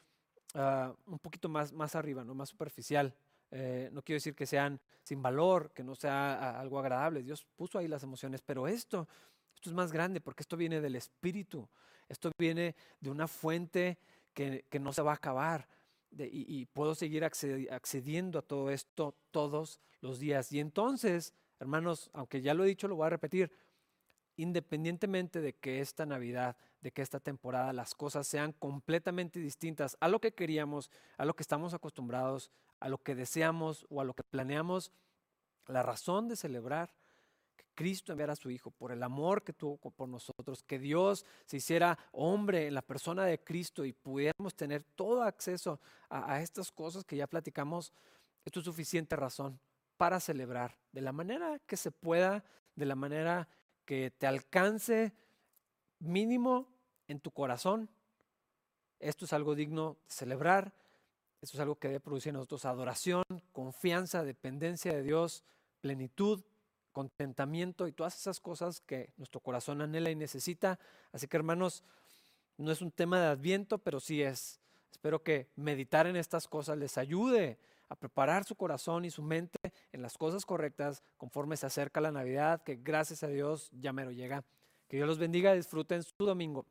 ah, un poquito más, más arriba, ¿no? más superficial. Eh, no quiero decir que sean sin valor, que no sea algo agradable. Dios puso ahí las emociones, pero esto, esto es más grande porque esto viene del Espíritu. Esto viene de una fuente que, no se va a acabar. y, puedo seguir accediendo a todo esto todos los días. Y entonces, hermanos, aunque ya lo he dicho, lo voy a repetir, independientemente de que esta Navidad, de que esta temporada las cosas sean completamente distintas a lo que queríamos, a lo que estamos acostumbrados, a lo que deseamos o a lo que planeamos, la razón de celebrar que Cristo enviara a su Hijo por el amor que tuvo por nosotros, que Dios se hiciera hombre en la persona de Cristo y pudiéramos tener todo acceso a, estas cosas que ya platicamos, esto es suficiente razón para celebrar de la manera que se pueda, de la manera que te alcance mínimo en tu corazón. Esto es algo digno de celebrar. Esto es algo que debe producir en nosotros adoración, confianza, dependencia de Dios, plenitud, contentamiento y todas esas cosas que nuestro corazón anhela y necesita. Así que hermanos, no es un tema de adviento, pero sí es. Espero que meditar en estas cosas les ayude a preparar su corazón y su mente en las cosas correctas conforme se acerca la Navidad, que gracias a Dios ya mero llega. Que Dios los bendiga, disfruten su domingo.